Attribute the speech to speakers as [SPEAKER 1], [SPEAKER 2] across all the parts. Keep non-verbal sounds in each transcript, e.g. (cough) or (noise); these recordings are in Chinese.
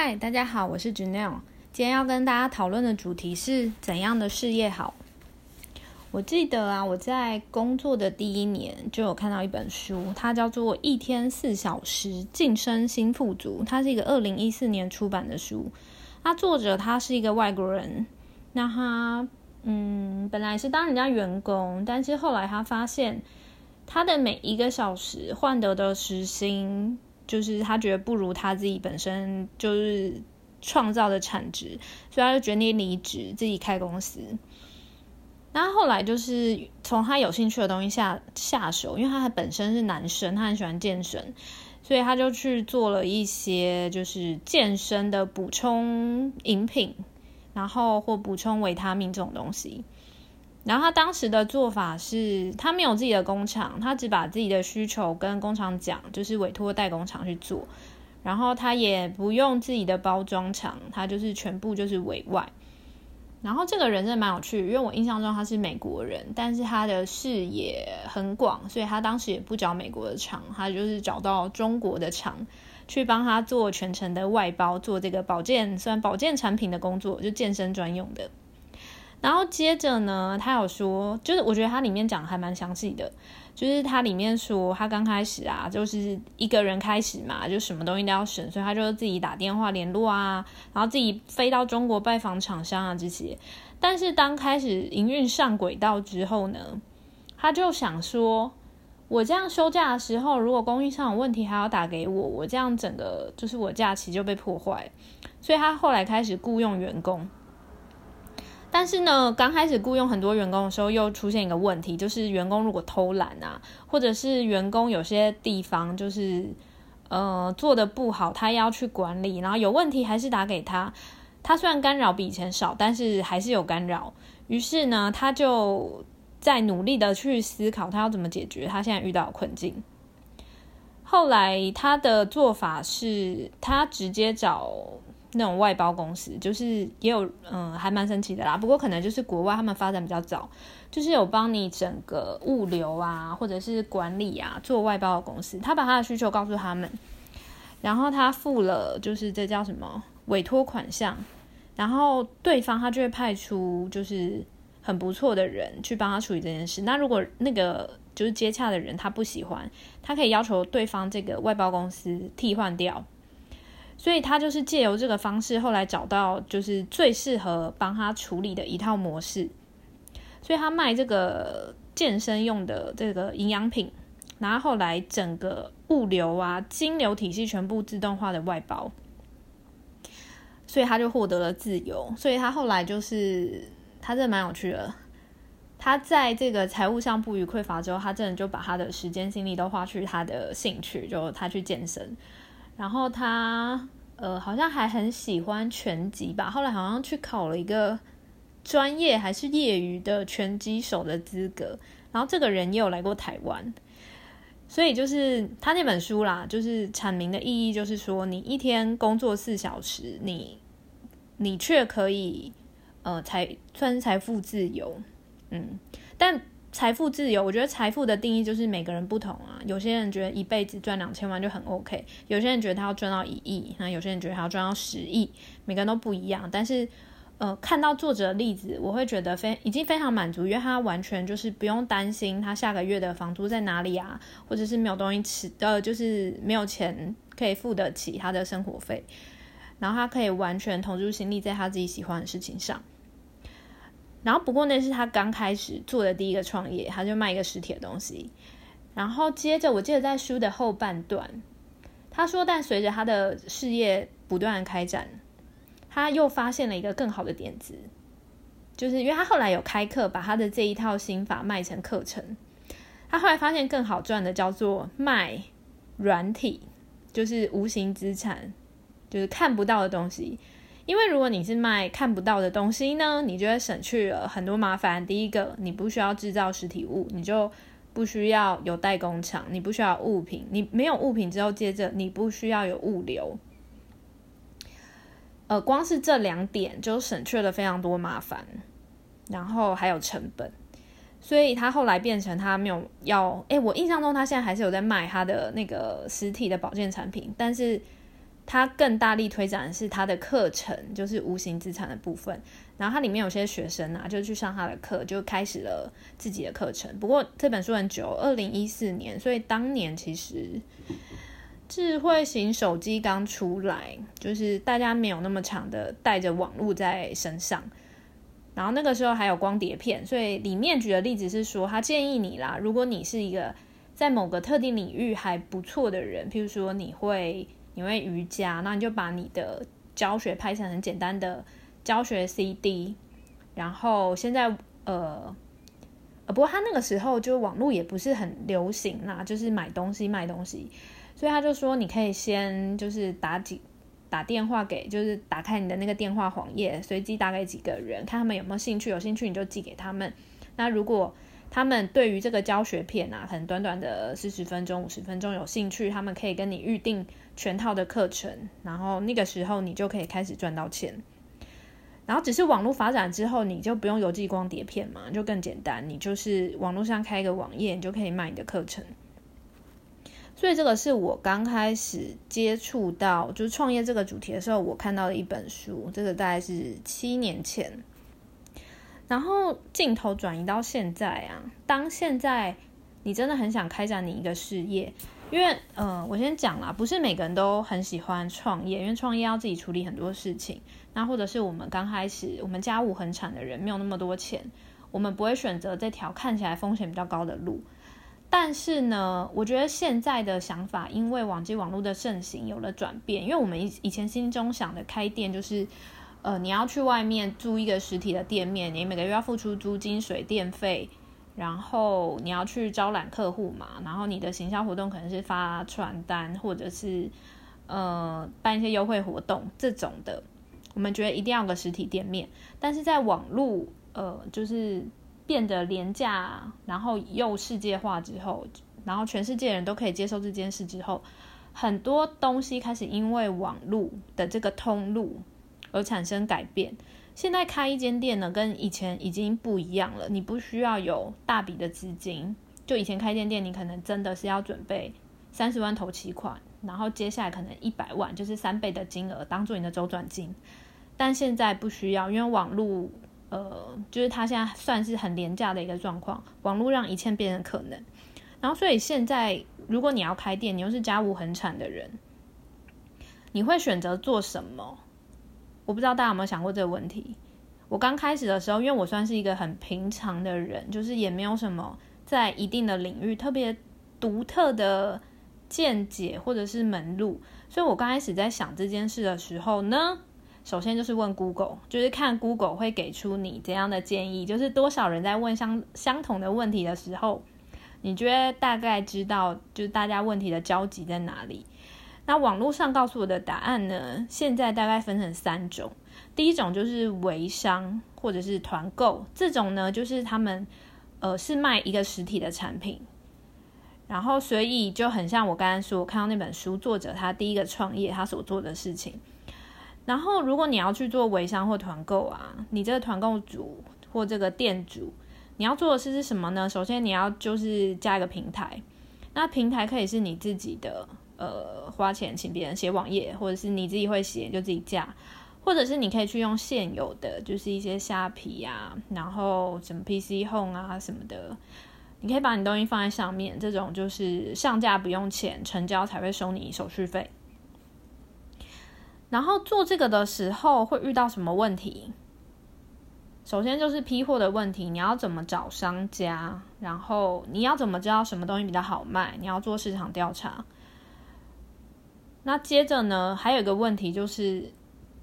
[SPEAKER 1] 嗨，大家好，我是 Janelle。今天要跟大家讨论的主题是怎样的事业好。我记得啊，我在工作的第一年就有看到一本书，它叫做《一天四小时晋升新富足》，它是一个二零一四年出版的书。它作者他是一个外国人，那他嗯本来是当人家员工，但是后来他发现他的每一个小时换得的时薪。就是他觉得不如他自己本身就是创造的产值，所以他就决定离职，自己开公司。那后来就是从他有兴趣的东西下下手，因为他本身是男生，他很喜欢健身，所以他就去做了一些就是健身的补充饮品，然后或补充维他命这种东西。然后他当时的做法是，他没有自己的工厂，他只把自己的需求跟工厂讲，就是委托代工厂去做。然后他也不用自己的包装厂，他就是全部就是委外。然后这个人真的蛮有趣，因为我印象中他是美国人，但是他的视野很广，所以他当时也不找美国的厂，他就是找到中国的厂去帮他做全程的外包，做这个保健，虽然保健产品的工作，就健身专用的。然后接着呢，他有说，就是我觉得他里面讲还蛮详细的，就是他里面说他刚开始啊，就是一个人开始嘛，就什么东西都要省，所以他就自己打电话联络啊，然后自己飞到中国拜访厂商啊这些。但是当开始营运上轨道之后呢，他就想说，我这样休假的时候，如果供应上有问题还要打给我，我这样整个就是我假期就被破坏，所以他后来开始雇佣员工。但是呢，刚开始雇佣很多员工的时候，又出现一个问题，就是员工如果偷懒啊，或者是员工有些地方就是呃做的不好，他要去管理，然后有问题还是打给他。他虽然干扰比以前少，但是还是有干扰。于是呢，他就在努力的去思考他要怎么解决他现在遇到的困境。后来他的做法是，他直接找。那种外包公司就是也有，嗯，还蛮神奇的啦。不过可能就是国外他们发展比较早，就是有帮你整个物流啊，或者是管理啊做外包的公司，他把他的需求告诉他们，然后他付了就是这叫什么委托款项，然后对方他就会派出就是很不错的人去帮他处理这件事。那如果那个就是接洽的人他不喜欢，他可以要求对方这个外包公司替换掉。所以他就是借由这个方式，后来找到就是最适合帮他处理的一套模式。所以他卖这个健身用的这个营养品，然后后来整个物流啊、金流体系全部自动化的外包，所以他就获得了自由。所以他后来就是他真的蛮有趣的。他在这个财务上不予匮乏之后，他真的就把他的时间精力都花去他的兴趣，就他去健身。然后他呃好像还很喜欢拳击吧，后来好像去考了一个专业还是业余的拳击手的资格。然后这个人也有来过台湾，所以就是他那本书啦，就是阐明的意义就是说，你一天工作四小时，你你却可以呃财算是财富自由，嗯，但。财富自由，我觉得财富的定义就是每个人不同啊。有些人觉得一辈子赚两千万就很 OK，有些人觉得他要赚到一亿，那有些人觉得他要赚到十亿，每个人都不一样。但是，呃，看到作者的例子，我会觉得非已经非常满足，因为他完全就是不用担心他下个月的房租在哪里啊，或者是没有东西吃，呃，就是没有钱可以付得起他的生活费，然后他可以完全投入心力在他自己喜欢的事情上。然后，不过那是他刚开始做的第一个创业，他就卖一个实体的东西。然后接着，我记得在书的后半段，他说：“但随着他的事业不断开展，他又发现了一个更好的点子，就是因为他后来有开课，把他的这一套心法卖成课程。他后来发现更好赚的叫做卖软体，就是无形资产，就是看不到的东西。”因为如果你是卖看不到的东西呢，你就会省去了很多麻烦。第一个，你不需要制造实体物，你就不需要有代工厂，你不需要物品，你没有物品之后，接着你不需要有物流。呃，光是这两点就省去了非常多麻烦，然后还有成本。所以他后来变成他没有要，哎，我印象中他现在还是有在卖他的那个实体的保健产品，但是。他更大力推展的是他的课程，就是无形资产的部分。然后它里面有些学生啊，就去上他的课，就开始了自己的课程。不过这本书很久，二零一四年，所以当年其实智慧型手机刚出来，就是大家没有那么长的带着网络在身上。然后那个时候还有光碟片，所以里面举的例子是说，他建议你啦，如果你是一个在某个特定领域还不错的人，譬如说你会。你会瑜伽，那你就把你的教学拍成很简单的教学 CD，然后现在呃呃，不过他那个时候就网络也不是很流行啦，就是买东西卖东西，所以他就说你可以先就是打几打电话给，就是打开你的那个电话黄页，随机打给几个人，看他们有没有兴趣，有兴趣你就寄给他们。那如果他们对于这个教学片啊，很短短的四十分钟、五十分钟有兴趣，他们可以跟你预定全套的课程，然后那个时候你就可以开始赚到钱。然后只是网络发展之后，你就不用邮寄光碟片嘛，就更简单，你就是网络上开一个网页，你就可以卖你的课程。所以这个是我刚开始接触到就是创业这个主题的时候，我看到的一本书，这个大概是七年前。然后镜头转移到现在啊，当现在你真的很想开展你一个事业，因为呃，我先讲啦，不是每个人都很喜欢创业，因为创业要自己处理很多事情。那或者是我们刚开始，我们家务很惨的人，没有那么多钱，我们不会选择这条看起来风险比较高的路。但是呢，我觉得现在的想法，因为网际网络的盛行有了转变，因为我们以以前心中想的开店就是。呃，你要去外面租一个实体的店面，你每个月要付出租金、水电费，然后你要去招揽客户嘛，然后你的行销活动可能是发传单，或者是呃办一些优惠活动这种的。我们觉得一定要个实体店面，但是在网络呃就是变得廉价，然后又世界化之后，然后全世界人都可以接受这件事之后，很多东西开始因为网络的这个通路。而产生改变。现在开一间店呢，跟以前已经不一样了。你不需要有大笔的资金，就以前开间店，你可能真的是要准备三十万投期款，然后接下来可能一百万，就是三倍的金额当做你的周转金。但现在不需要，因为网络，呃，就是它现在算是很廉价的一个状况。网络让一切变成可能。然后，所以现在如果你要开店，你又是家务很惨的人，你会选择做什么？我不知道大家有没有想过这个问题。我刚开始的时候，因为我算是一个很平常的人，就是也没有什么在一定的领域特别独特的见解或者是门路，所以我刚开始在想这件事的时候呢，首先就是问 Google，就是看 Google 会给出你怎样的建议，就是多少人在问相相同的问题的时候，你觉得大概知道就是大家问题的交集在哪里。那网络上告诉我的答案呢？现在大概分成三种。第一种就是微商或者是团购，这种呢就是他们呃是卖一个实体的产品，然后所以就很像我刚刚说，看到那本书作者他第一个创业他所做的事情。然后如果你要去做微商或团购啊，你这个团购主或这个店主，你要做的事是什么呢？首先你要就是加一个平台，那平台可以是你自己的。呃，花钱请别人写网页，或者是你自己会写就自己架，或者是你可以去用现有的，就是一些虾皮呀，然后什么 PC Home 啊什么的，你可以把你东西放在上面，这种就是上架不用钱，成交才会收你手续费。然后做这个的时候会遇到什么问题？首先就是批货的问题，你要怎么找商家？然后你要怎么知道什么东西比较好卖？你要做市场调查。那接着呢，还有一个问题就是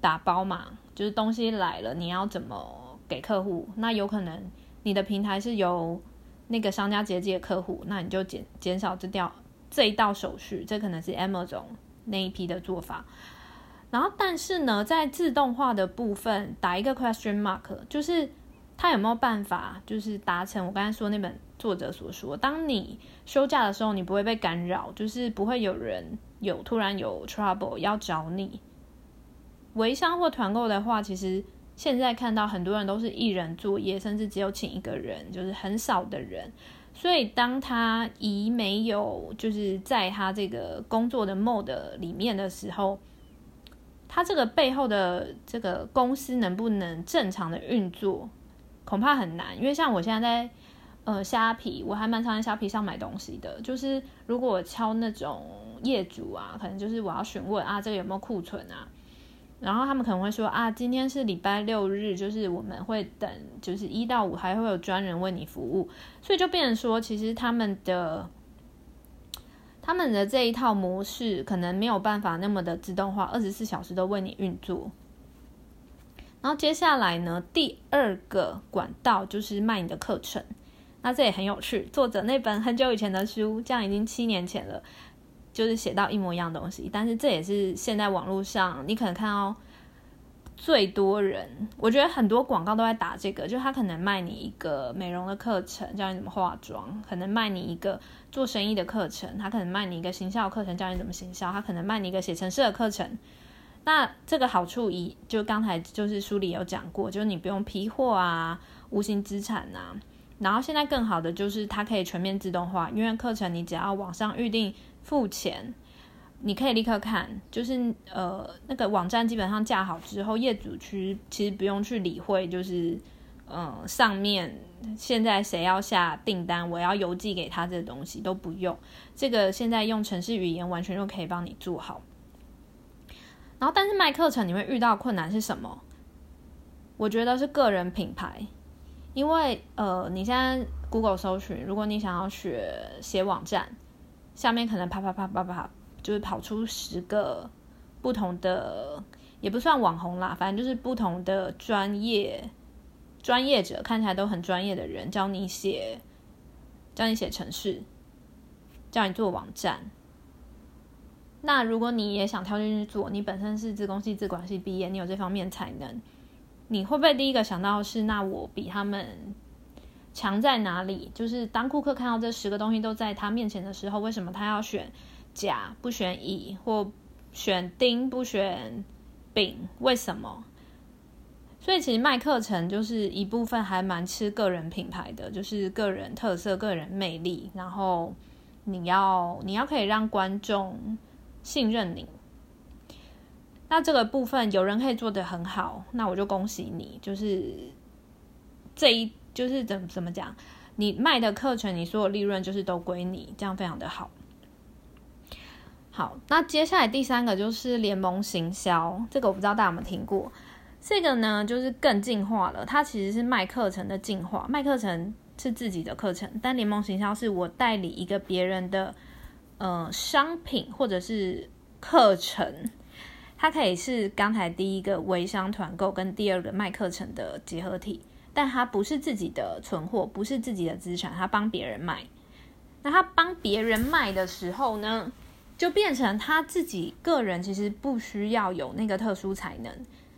[SPEAKER 1] 打包嘛，就是东西来了，你要怎么给客户？那有可能你的平台是由那个商家直接接客户，那你就减减少这掉这一道手续，这可能是 Amazon 那一批的做法。然后，但是呢，在自动化的部分打一个 question mark，就是他有没有办法，就是达成我刚才说那本作者所说，当你休假的时候，你不会被干扰，就是不会有人。有突然有 trouble 要找你，微商或团购的话，其实现在看到很多人都是一人作业，甚至只有请一个人，就是很少的人。所以当他一没有就是在他这个工作的 mode 里面的时候，他这个背后的这个公司能不能正常的运作，恐怕很难。因为像我现在在呃虾皮，我还蛮常在虾皮上买东西的。就是如果我敲那种业主啊，可能就是我要询问啊，这个有没有库存啊？然后他们可能会说啊，今天是礼拜六日，就是我们会等，就是一到五还会有专人为你服务，所以就变成说，其实他们的他们的这一套模式可能没有办法那么的自动化，二十四小时都为你运作。然后接下来呢，第二个管道就是卖你的课程，那这也很有趣。作者那本很久以前的书，这样已经七年前了。就是写到一模一样东西，但是这也是现在网络上你可能看到最多人，我觉得很多广告都在打这个，就他可能卖你一个美容的课程，教你怎么化妆；可能卖你一个做生意的课程，他可能卖你一个行销课程，教你怎么行销；他可能卖你一个写程式的课程。那这个好处一，就刚才就是书里有讲过，就是你不用批货啊，无形资产啊。然后现在更好的就是它可以全面自动化，因为课程你只要网上预定。付钱，你可以立刻看，就是呃那个网站基本上架好之后，业主区其实不用去理会，就是嗯上面现在谁要下订单，我要邮寄给他这东西都不用，这个现在用城市语言完全就可以帮你做好。然后，但是卖课程你会遇到困难是什么？我觉得是个人品牌，因为呃你现在 Google 搜寻，如果你想要学写网站。下面可能啪啪啪啪啪，就是跑出十个不同的，也不算网红啦，反正就是不同的专业专业者，看起来都很专业的人，教你写，教你写程式，教你做网站。那如果你也想跳进去做，你本身是自工系、自管系毕业，你有这方面才能，你会不会第一个想到是，那我比他们？强在哪里？就是当顾客看到这十个东西都在他面前的时候，为什么他要选甲不选乙，或选丁不选丙？为什么？所以其实卖课程就是一部分还蛮吃个人品牌的，就是个人特色、个人魅力。然后你要你要可以让观众信任你。那这个部分有人可以做得很好，那我就恭喜你。就是这一。就是怎怎么讲，你卖的课程，你所有利润就是都归你，这样非常的好。好，那接下来第三个就是联盟行销，这个我不知道大家有没有听过。这个呢，就是更进化了，它其实是卖课程的进化。卖课程是自己的课程，但联盟行销是我代理一个别人的呃商品或者是课程，它可以是刚才第一个微商团购跟第二个卖课程的结合体。但他不是自己的存货，不是自己的资产，他帮别人卖。那他帮别人卖的时候呢，就变成他自己个人其实不需要有那个特殊才能，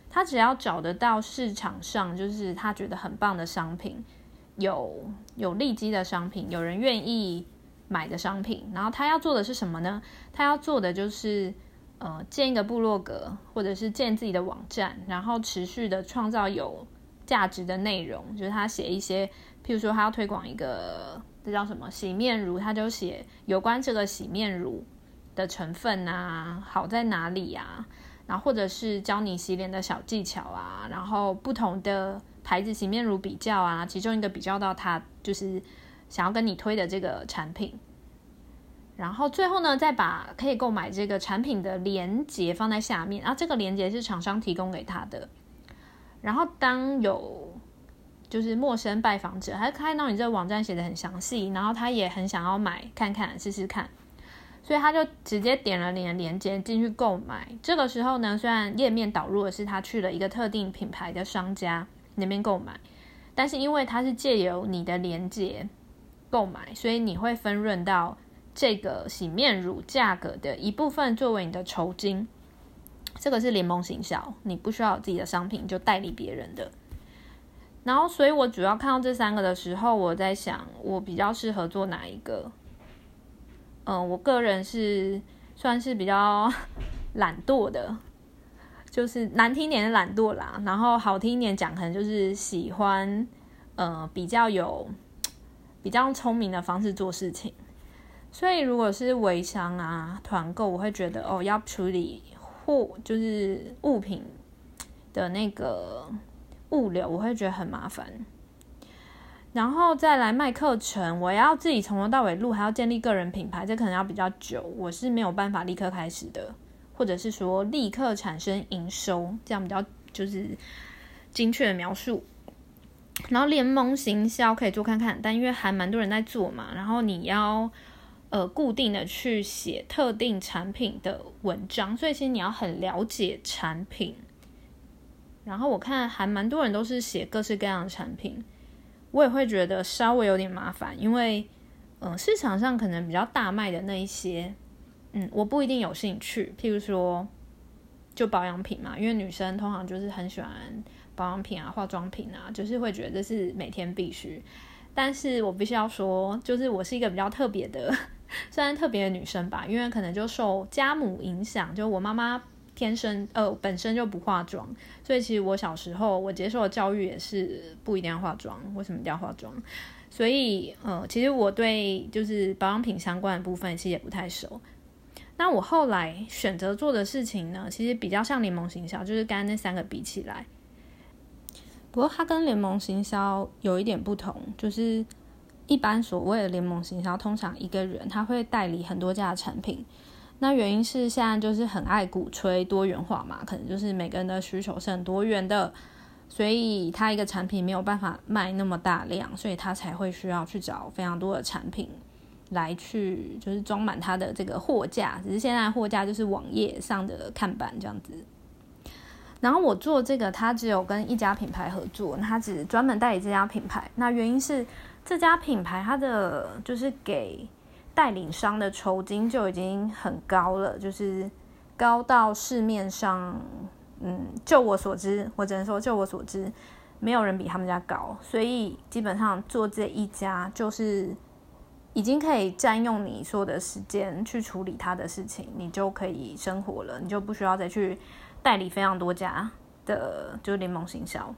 [SPEAKER 1] 他只要找得到市场上就是他觉得很棒的商品，有有利基的商品，有人愿意买的商品，然后他要做的是什么呢？他要做的就是呃建一个部落格，或者是建自己的网站，然后持续的创造有。价值的内容就是他写一些，譬如说他要推广一个，这叫什么洗面乳，他就写有关这个洗面乳的成分啊，好在哪里呀？然后或者是教你洗脸的小技巧啊，然后不同的牌子洗面乳比较啊，其中一个比较到他就是想要跟你推的这个产品，然后最后呢，再把可以购买这个产品的链接放在下面，然后这个链接是厂商提供给他的。然后当有就是陌生拜访者，他看到你这个网站写的很详细，然后他也很想要买看看试试看，所以他就直接点了你的链接进去购买。这个时候呢，虽然页面导入的是他去了一个特定品牌的商家那边购买，但是因为他是借由你的链接购买，所以你会分润到这个洗面乳价格的一部分作为你的酬金。这个是联盟行销，你不需要有自己的商品，就代理别人的。然后，所以我主要看到这三个的时候，我在想，我比较适合做哪一个？嗯，我个人是算是比较 (laughs) 懒惰的，就是难听点的懒惰啦。然后好听一点讲，可能就是喜欢，呃，比较有比较聪明的方式做事情。所以，如果是微商啊、团购，我会觉得哦，要处理。货就是物品的那个物流，我会觉得很麻烦。然后再来卖课程，我要自己从头到尾录，还要建立个人品牌，这可能要比较久，我是没有办法立刻开始的，或者是说立刻产生营收，这样比较就是精确的描述。然后联盟行销可以做看看，但因为还蛮多人在做嘛，然后你要呃固定的去写特定产品的文章，所以其实你要很了解产品。然后我看还蛮多人都是写各式各样的产品。我也会觉得稍微有点麻烦，因为，嗯，市场上可能比较大卖的那一些，嗯，我不一定有兴趣。譬如说，就保养品嘛，因为女生通常就是很喜欢保养品啊、化妆品啊，就是会觉得这是每天必须。但是我必须要说，就是我是一个比较特别的，(laughs) 虽然特别的女生吧，因为可能就受家母影响，就我妈妈。天生呃本身就不化妆，所以其实我小时候我接受的教育也是不一定要化妆。为什么一定要化妆？所以呃，其实我对就是保养品相关的部分其实也不太熟。那我后来选择做的事情呢，其实比较像联盟行销，就是跟那三个比起来。不过它跟联盟行销有一点不同，就是一般所谓的联盟行销，通常一个人他会代理很多家的产品。那原因是现在就是很爱鼓吹多元化嘛，可能就是每个人的需求是很多元的，所以他一个产品没有办法卖那么大量，所以他才会需要去找非常多的产品来去就是装满他的这个货架。只是现在货架就是网页上的看板这样子。然后我做这个，他只有跟一家品牌合作，他只专门代理这家品牌。那原因是这家品牌它的就是给。代理商的酬金就已经很高了，就是高到市面上，嗯，就我所知，我只能说就我所知，没有人比他们家高。所以基本上做这一家，就是已经可以占用你所有的时间去处理他的事情，你就可以生活了，你就不需要再去代理非常多家的，就是联盟行销。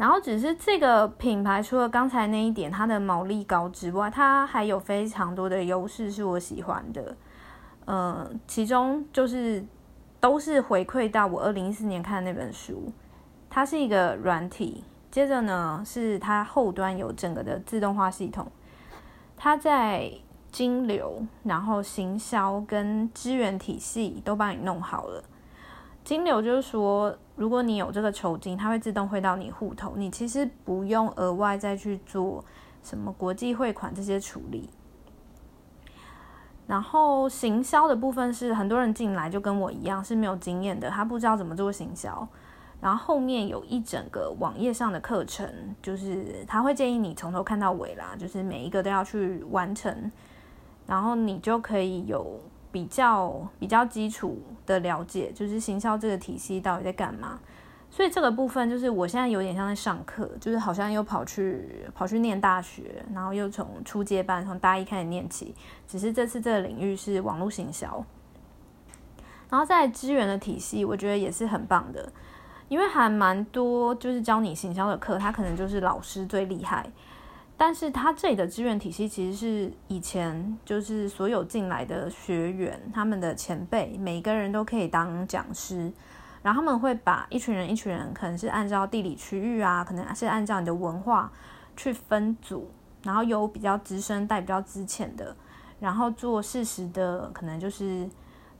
[SPEAKER 1] 然后只是这个品牌，除了刚才那一点它的毛利高之外，它还有非常多的优势是我喜欢的。呃，其中就是都是回馈到我二零一四年看的那本书，它是一个软体，接着呢是它后端有整个的自动化系统，它在金流、然后行销跟资源体系都帮你弄好了。金流就是说，如果你有这个酬金，它会自动汇到你户头，你其实不用额外再去做什么国际汇款这些处理。然后行销的部分是很多人进来就跟我一样是没有经验的，他不知道怎么做行销。然后后面有一整个网页上的课程，就是他会建议你从头看到尾啦，就是每一个都要去完成，然后你就可以有。比较比较基础的了解，就是行销这个体系到底在干嘛。所以这个部分就是我现在有点像在上课，就是好像又跑去跑去念大学，然后又从初阶班从大一开始念起。只是这次这个领域是网络行销，然后在资源的体系，我觉得也是很棒的，因为还蛮多就是教你行销的课，他可能就是老师最厉害。但是他这里的资源体系其实是以前就是所有进来的学员，他们的前辈，每个人都可以当讲师，然后他们会把一群人一群人，可能是按照地理区域啊，可能是按照你的文化去分组，然后有比较资深带比较资浅的，然后做事实的可能就是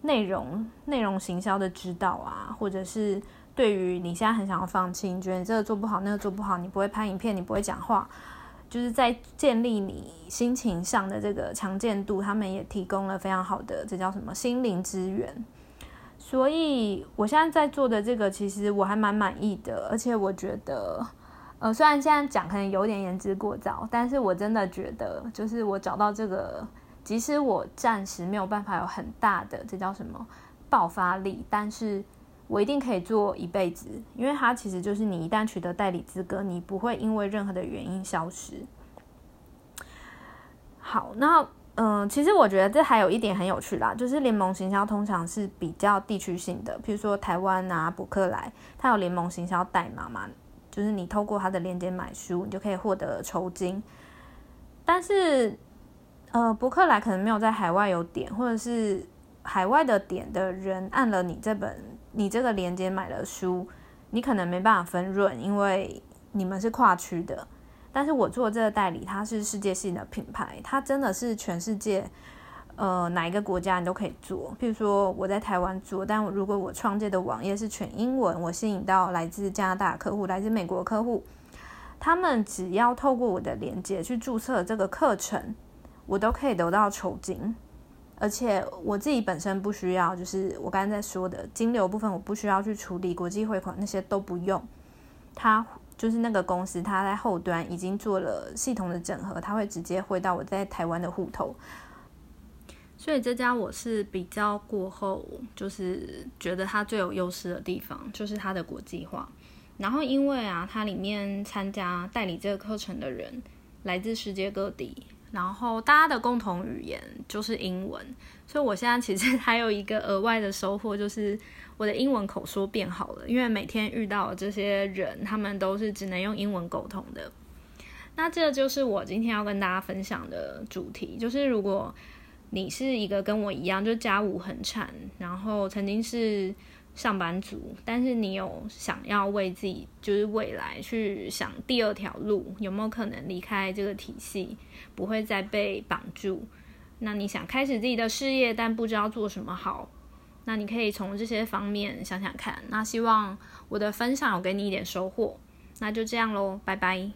[SPEAKER 1] 内容内容行销的指导啊，或者是对于你现在很想要放弃，你觉得你这个做不好，那个做不好，你不会拍影片，你不会讲话。就是在建立你心情上的这个强健度，他们也提供了非常好的，这叫什么心灵资源。所以我现在在做的这个，其实我还蛮满意的，而且我觉得，呃，虽然现在讲可能有点言之过早，但是我真的觉得，就是我找到这个，即使我暂时没有办法有很大的，这叫什么爆发力，但是。我一定可以做一辈子，因为它其实就是你一旦取得代理资格，你不会因为任何的原因消失。好，那嗯，其实我觉得这还有一点很有趣啦，就是联盟行销通常是比较地区性的，比如说台湾啊，博客来，它有联盟行销代码嘛，就是你透过它的链接买书，你就可以获得酬金。但是，呃，博客来可能没有在海外有点，或者是。海外的点的人按了你这本你这个链接买了书，你可能没办法分润，因为你们是跨区的。但是我做这个代理，它是世界性的品牌，它真的是全世界，呃，哪一个国家你都可以做。譬如说我在台湾做，但如果我创建的网页是全英文，我吸引到来自加拿大客户、来自美国客户，他们只要透过我的链接去注册这个课程，我都可以得到酬金。而且我自己本身不需要，就是我刚刚在说的金流部分，我不需要去处理国际汇款那些都不用。他就是那个公司，他在后端已经做了系统的整合，他会直接汇到我在台湾的户头。所以这家我是比较过后，就是觉得它最有优势的地方，就是它的国际化。然后因为啊，它里面参加代理这个课程的人来自世界各地。然后大家的共同语言就是英文，所以我现在其实还有一个额外的收获，就是我的英文口说变好了。因为每天遇到这些人，他们都是只能用英文沟通的。那这就是我今天要跟大家分享的主题，就是如果你是一个跟我一样，就家务很产，然后曾经是。上班族，但是你有想要为自己就是未来去想第二条路，有没有可能离开这个体系，不会再被绑住？那你想开始自己的事业，但不知道做什么好，那你可以从这些方面想想看。那希望我的分享有给你一点收获，那就这样喽，拜拜。